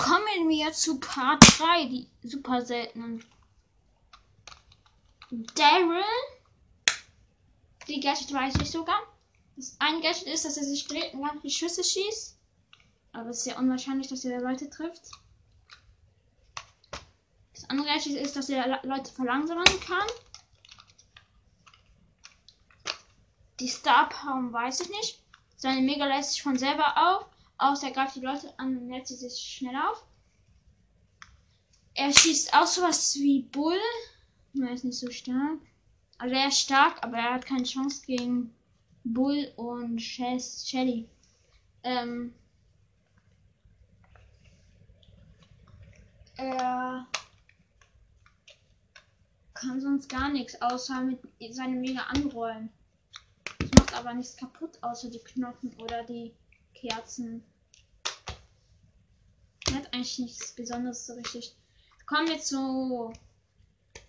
Kommen wir zu Part 3, die super seltenen. Daryl. Die Gadget weiß ich sogar. Das ein Gadget ist, dass er sich dreht und ganz viele Schüsse schießt. Aber es ist sehr unwahrscheinlich, dass er Leute trifft. Das andere Gadget ist, dass er Leute verlangsamen kann. Die Star Power weiß ich nicht. Seine Mega lässt sich von selber auf. Außer er greift die Leute an und lädt sie sich schnell auf. Er schießt auch sowas wie Bull. Er ist nicht so stark. Also er ist stark, aber er hat keine Chance gegen Bull und Shelly. Ähm, er kann sonst gar nichts, außer mit seinem Mega anrollen. Das macht aber nichts kaputt, außer die Knochen oder die Kerzen. Er hat eigentlich nichts Besonderes so richtig. Kommen wir zu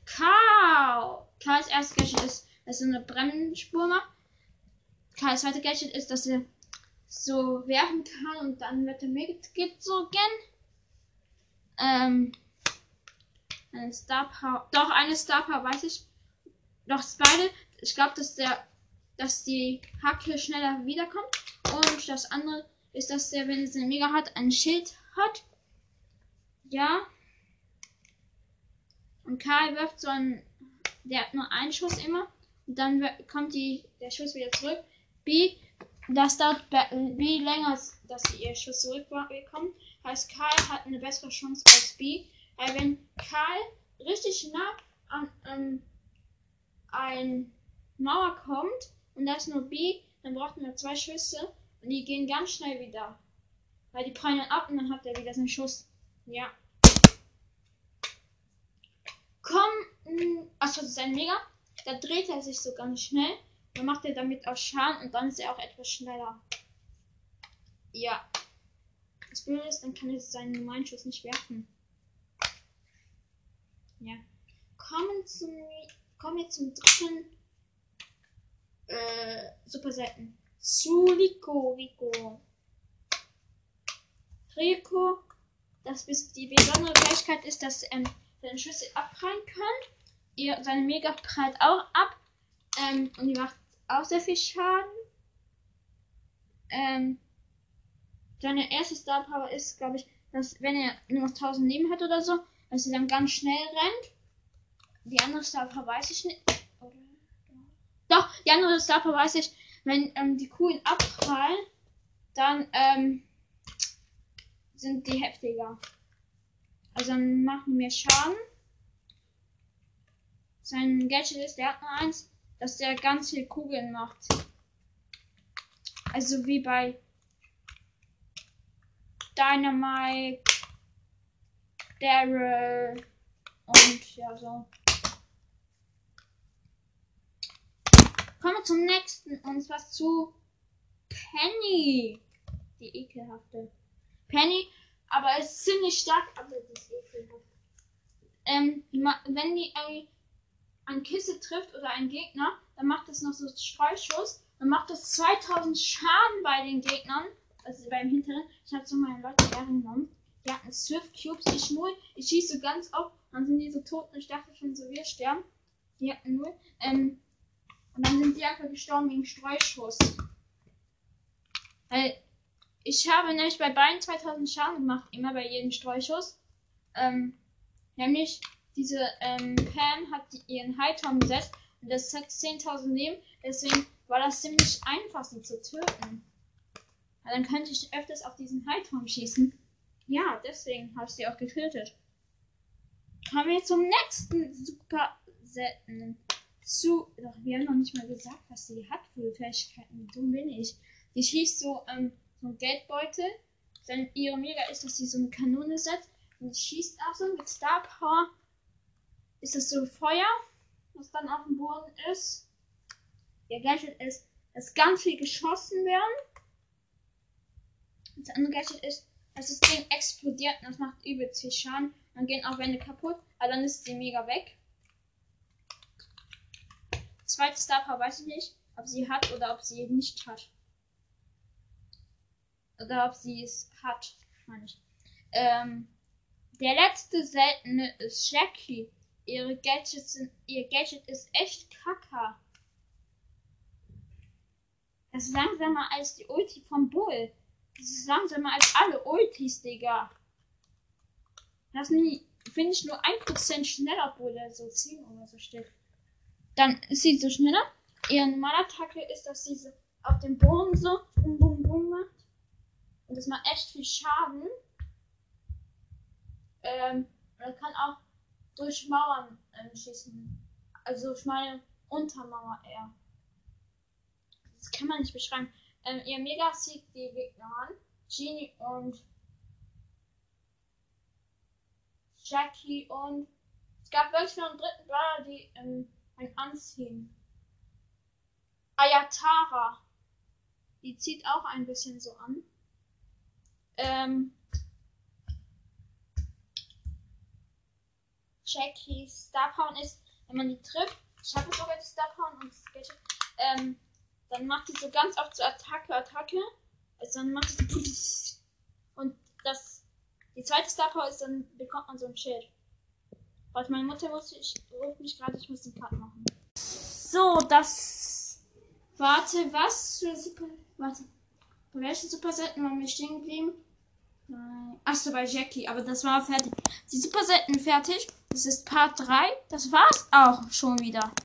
Karl. Karls erstes Gadget ist, dass er eine Bremsspur macht. Karls zweite Gadget ist, dass er so werfen kann und dann wird er mitgezogen. Ähm, eine Star Power. Doch, eine Star Power weiß ich. Doch beide. Ich glaube, dass der, dass die Hacke schneller wiederkommt. Und das andere ist, dass der, wenn es eine Mega hat, ein Schild hat. Ja. Und Karl wirft so einen. Der hat nur einen Schuss immer. Und dann kommt die, der Schuss wieder zurück. B. Das dauert B länger, dass sie ihr Schuss zurückbekommen. Heißt, Karl hat eine bessere Chance als B. Weil wenn Karl richtig nah an ähm, ein Mauer kommt und da ist nur B, dann braucht man zwei Schüsse und die gehen ganz schnell wieder. Weil die prallen ab und dann hat er wieder seinen Schuss. Ja. Komm, achso, das ist ein Mega. Da dreht er sich so ganz schnell. Dann macht er damit auch Schaden und dann ist er auch etwas schneller. Ja. Das Blöde ist, dann kann er seinen normalen Schuss nicht werfen. Ja. Kommen, zum, kommen wir zum dritten äh, Super selten. Zu Rico. Rico. Rico, das die besondere Fähigkeit ist, dass er seine Schüsse abprallen kann. Ihr, seine Mega prallt auch ab. Ähm, und die macht auch sehr viel Schaden. Ähm, seine erste Star Power ist, glaube ich, dass wenn er nur noch 1000 Leben hat oder so, dass sie dann ganz schnell rennt. Die andere Star Power weiß ich nicht. Doch, die andere Star Power weiß ich, wenn ähm, die Kugeln abprallen, dann ähm, sind die heftiger. Also dann machen wir Schaden. Sein Gadget ist, der hat nur eins, dass der ganz viel Kugeln macht. Also wie bei Dynamite, Daryl und ja so. Kommen wir zum nächsten und zwar zu Penny. Die ekelhafte. Penny, aber ist ziemlich stark, aber die ist ekelhaft. Ähm, wenn die äh, ein Kisse trifft oder ein Gegner, dann macht es noch so Streuschuss. Dann macht das 2000 Schaden bei den Gegnern. Also beim Hinteren. Ich habe so meine Leute hergenommen. Die hatten 12 Cubes. Ich null. Ich schieße ganz oft. Dann sind die so tot und ich dachte schon so, wir sterben. Die hatten null. Ähm, und dann sind die einfach gestorben wegen Streuschuss. Weil ich habe nämlich bei beiden 2000 Schaden gemacht, immer bei jedem Streuschuss. Ähm, nämlich diese ähm, Pam hat ihren Hightown gesetzt und das hat 10.000 Leben. Deswegen war das ziemlich einfach, sie zu töten. Weil dann könnte ich öfters auf diesen Hightown schießen. Ja, deswegen habe ich sie auch getötet. Kommen wir zum nächsten super seltenen zu. Doch, wir haben noch nicht mal gesagt, was sie hat für Fähigkeiten. Wie dumm bin ich. Die schießt so, ähm, so einen Geldbeutel. Dann ihre Mega ist, dass sie so eine Kanone setzt. Und schießt auch so mit Star Power. Ist das so Feuer, was dann auf dem Boden ist. Ihr Gadget ist, dass ganz viel geschossen werden. Das andere Gadget ist, dass das Ding explodiert und das macht übelst viel Schaden. Dann gehen auch Wände kaputt, aber dann ist sie mega weg. Zweite Star Power weiß ich nicht, ob sie hat oder ob sie nicht hat. Oder ob sie es hat, meine ich. Ähm, der letzte seltene ist Jackie. Ihre Gadgets sind, ihr Gadget ist echt kacker. Das ist langsamer als die Ulti vom Bull. Das ist langsamer als alle Ultis, Digga. Das finde ich nur 1% schneller, obwohl der so 10 oder so steht. Dann ist sie so schneller. Ihre normale Attacke ist, dass sie so auf dem Boden so bum bum bum macht. Und das macht echt viel Schaden. Ähm, er kann auch durch Mauern ähm, schießen. Also ich meine Untermauer eher. Das kann man nicht beschreiben. Ähm, ihr Mega zieht die Gegner an. Genie und Jackie und es gab wirklich noch einen dritten Brawler, die ähm, ein Anziehen. Ayatara. Die zieht auch ein bisschen so an. Ähm, Jackie Star Power ist, wenn man die trifft, ich habe sogar die Star Power und das ähm, dann macht die so ganz oft so Attacke, Attacke. Also dann macht die so und das, die zweite Star Power ist, dann bekommt man so ein Schild. Warte, meine Mutter ruft mich gerade, ich muss den Cut machen. So, das, warte, was für Super, warte, bei welchen Super Selten waren wir stehen geblieben? Nein. Achso, bei Jackie, aber das war fertig. Die Super Selten fertig. Das ist Part 3. Das war's auch schon wieder.